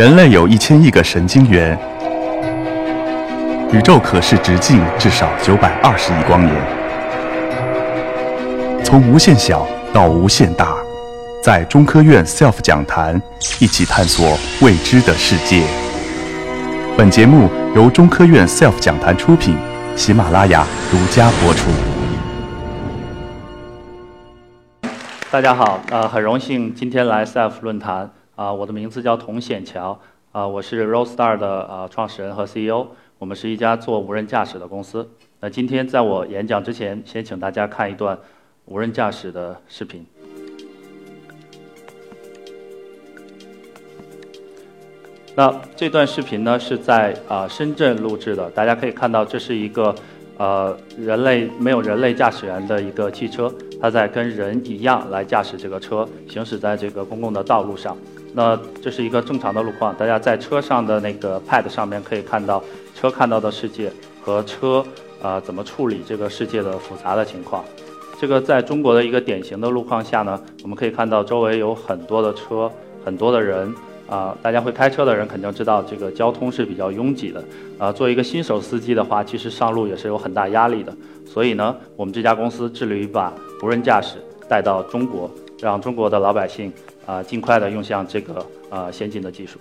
人类有一千亿个神经元，宇宙可视直径至少九百二十亿光年。从无限小到无限大，在中科院 SELF 讲坛一起探索未知的世界。本节目由中科院 SELF 讲坛出品，喜马拉雅独家播出。大家好，呃，很荣幸今天来 SELF 论坛。啊，我的名字叫童显桥，啊，我是 Roadstar 的啊创始人和 CEO，我们是一家做无人驾驶的公司。那今天在我演讲之前，先请大家看一段无人驾驶的视频。那这段视频呢是在啊深圳录制的，大家可以看到这是一个呃人类没有人类驾驶员的一个汽车，它在跟人一样来驾驶这个车，行驶在这个公共的道路上。那这是一个正常的路况，大家在车上的那个 pad 上面可以看到车看到的世界和车啊怎么处理这个世界的复杂的情况。这个在中国的一个典型的路况下呢，我们可以看到周围有很多的车，很多的人啊。大家会开车的人肯定知道这个交通是比较拥挤的啊。做一个新手司机的话，其实上路也是有很大压力的。所以呢，我们这家公司致力于把无人驾驶带到中国，让中国的老百姓。啊，尽快的用上这个啊先进的技术。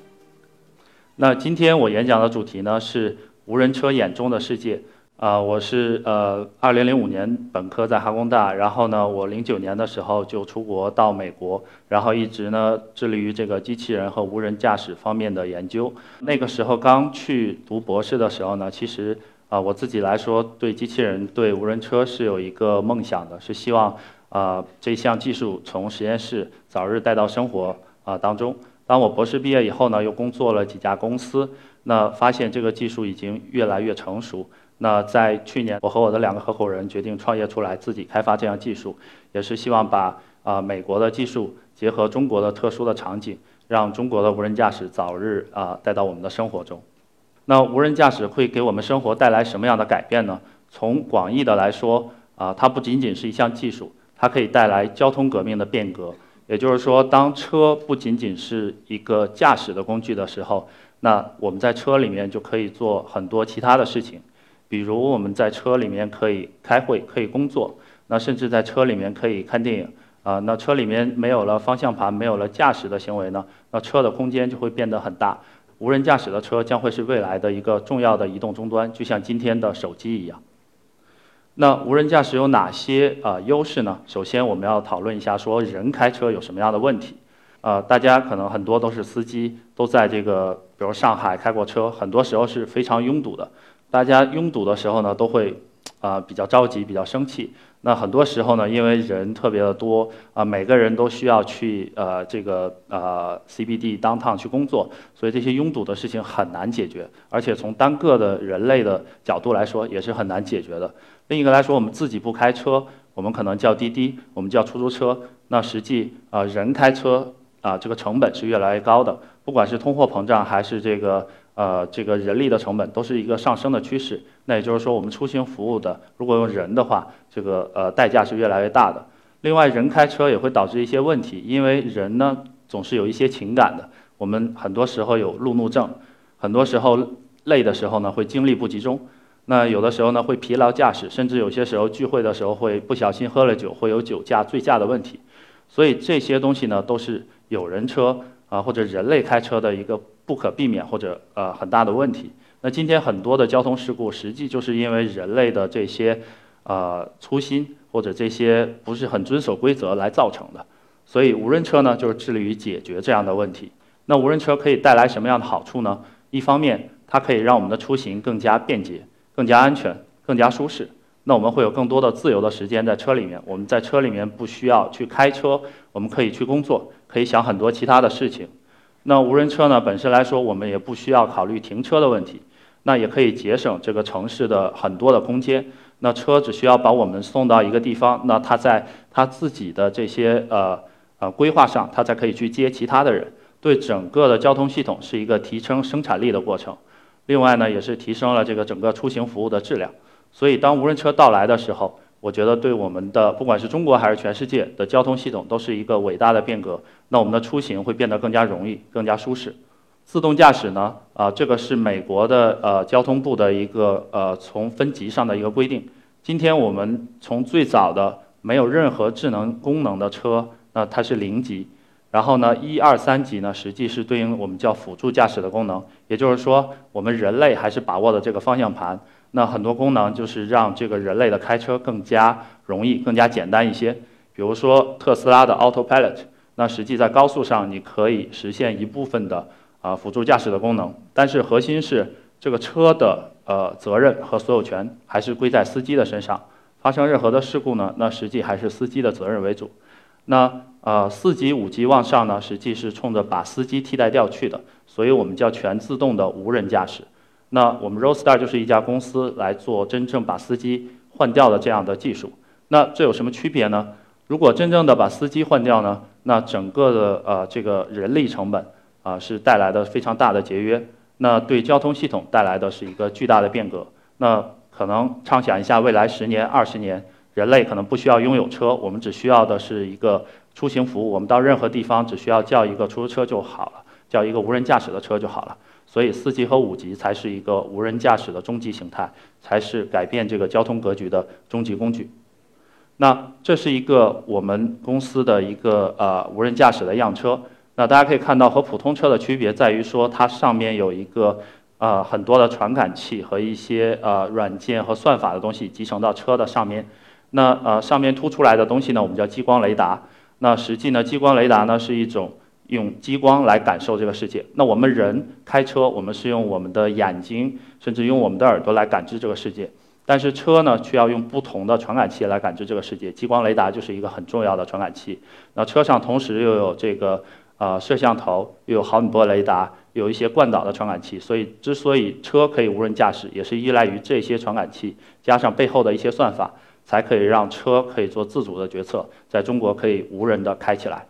那今天我演讲的主题呢是无人车眼中的世界。啊，我是呃，二零零五年本科在哈工大，然后呢，我零九年的时候就出国到美国，然后一直呢致力于这个机器人和无人驾驶方面的研究。那个时候刚去读博士的时候呢，其实啊我自己来说对机器人、对无人车是有一个梦想的，是希望。啊，这项技术从实验室早日带到生活啊当中。当我博士毕业以后呢，又工作了几家公司，那发现这个技术已经越来越成熟。那在去年，我和我的两个合伙人决定创业出来，自己开发这项技术，也是希望把啊美国的技术结合中国的特殊的场景，让中国的无人驾驶早日啊带到我们的生活中。那无人驾驶会给我们生活带来什么样的改变呢？从广义的来说啊，它不仅仅是一项技术。它可以带来交通革命的变革，也就是说，当车不仅仅是一个驾驶的工具的时候，那我们在车里面就可以做很多其他的事情，比如我们在车里面可以开会、可以工作，那甚至在车里面可以看电影啊。那车里面没有了方向盘，没有了驾驶的行为呢，那车的空间就会变得很大。无人驾驶的车将会是未来的一个重要的移动终端，就像今天的手机一样。那无人驾驶有哪些啊优势呢？首先，我们要讨论一下说人开车有什么样的问题。呃，大家可能很多都是司机，都在这个比如上海开过车，很多时候是非常拥堵的。大家拥堵的时候呢，都会啊比较着急，比较生气。那很多时候呢，因为人特别的多啊，每个人都需要去呃这个呃 CBD downtown 去工作，所以这些拥堵的事情很难解决，而且从单个的人类的角度来说，也是很难解决的。另一个来说，我们自己不开车，我们可能叫滴滴，我们叫出租车。那实际啊，人开车啊，这个成本是越来越高的。不管是通货膨胀，还是这个呃这个人力的成本，都是一个上升的趋势。那也就是说，我们出行服务的，如果用人的话，这个呃代价是越来越大的。另外，人开车也会导致一些问题，因为人呢总是有一些情感的。我们很多时候有路怒症，很多时候累的时候呢会精力不集中。那有的时候呢会疲劳驾驶，甚至有些时候聚会的时候会不小心喝了酒，会有酒驾、醉驾的问题。所以这些东西呢都是有人车啊或者人类开车的一个不可避免或者呃很大的问题。那今天很多的交通事故实际就是因为人类的这些呃粗心或者这些不是很遵守规则来造成的。所以无人车呢就是致力于解决这样的问题。那无人车可以带来什么样的好处呢？一方面它可以让我们的出行更加便捷。更加安全，更加舒适。那我们会有更多的自由的时间在车里面。我们在车里面不需要去开车，我们可以去工作，可以想很多其他的事情。那无人车呢，本身来说，我们也不需要考虑停车的问题。那也可以节省这个城市的很多的空间。那车只需要把我们送到一个地方，那它在它自己的这些呃呃规划上，它才可以去接其他的人。对整个的交通系统是一个提升生产力的过程。另外呢，也是提升了这个整个出行服务的质量。所以，当无人车到来的时候，我觉得对我们的不管是中国还是全世界的交通系统都是一个伟大的变革。那我们的出行会变得更加容易、更加舒适。自动驾驶呢，啊，这个是美国的呃交通部的一个呃从分级上的一个规定。今天我们从最早的没有任何智能功能的车，那它是零级。然后呢，一二三级呢，实际是对应我们叫辅助驾驶的功能。也就是说，我们人类还是把握的这个方向盘。那很多功能就是让这个人类的开车更加容易、更加简单一些。比如说特斯拉的 Autopilot，那实际在高速上你可以实现一部分的啊辅助驾驶的功能，但是核心是这个车的呃责任和所有权还是归在司机的身上。发生任何的事故呢，那实际还是司机的责任为主。那呃四级、五级往上呢，实际是冲着把司机替代掉去的，所以我们叫全自动的无人驾驶。那我们 Roadstar 就是一家公司来做真正把司机换掉的这样的技术。那这有什么区别呢？如果真正的把司机换掉呢，那整个的呃这个人力成本啊是带来的非常大的节约。那对交通系统带来的是一个巨大的变革。那可能畅想一下，未来十年、二十年，人类可能不需要拥有车，我们只需要的是一个出行服务。我们到任何地方只需要叫一个出租车就好了，叫一个无人驾驶的车就好了。所以四级和五级才是一个无人驾驶的终极形态，才是改变这个交通格局的终极工具。那这是一个我们公司的一个呃无人驾驶的样车。那大家可以看到，和普通车的区别在于说，它上面有一个呃很多的传感器和一些呃软件和算法的东西集成到车的上面。那呃上面凸出来的东西呢，我们叫激光雷达。那实际呢，激光雷达呢是一种。用激光来感受这个世界。那我们人开车，我们是用我们的眼睛，甚至用我们的耳朵来感知这个世界。但是车呢，却要用不同的传感器来感知这个世界。激光雷达就是一个很重要的传感器。那车上同时又有这个呃摄像头，又有毫米波雷达，有一些惯导的传感器。所以，之所以车可以无人驾驶，也是依赖于这些传感器加上背后的一些算法，才可以让车可以做自主的决策，在中国可以无人的开起来。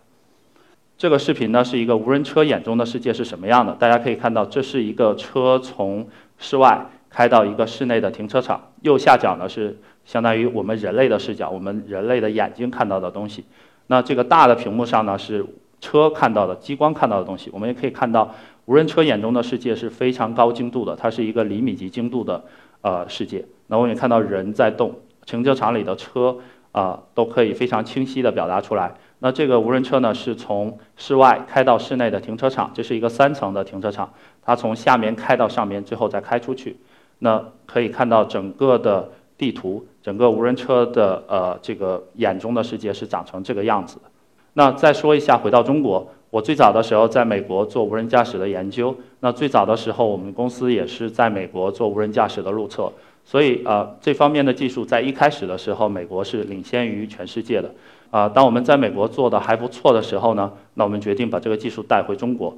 这个视频呢是一个无人车眼中的世界是什么样的？大家可以看到，这是一个车从室外开到一个室内的停车场。右下角呢是相当于我们人类的视角，我们人类的眼睛看到的东西。那这个大的屏幕上呢是车看到的激光看到的东西。我们也可以看到，无人车眼中的世界是非常高精度的，它是一个厘米级精度的呃世界。那我们也看到人在动，停车场里的车啊都可以非常清晰地表达出来。那这个无人车呢，是从室外开到室内的停车场，这是一个三层的停车场，它从下面开到上面，最后再开出去。那可以看到整个的地图，整个无人车的呃这个眼中的世界是长成这个样子。那再说一下，回到中国，我最早的时候在美国做无人驾驶的研究，那最早的时候我们公司也是在美国做无人驾驶的路测，所以呃这方面的技术在一开始的时候，美国是领先于全世界的。啊，当我们在美国做的还不错的时候呢，那我们决定把这个技术带回中国。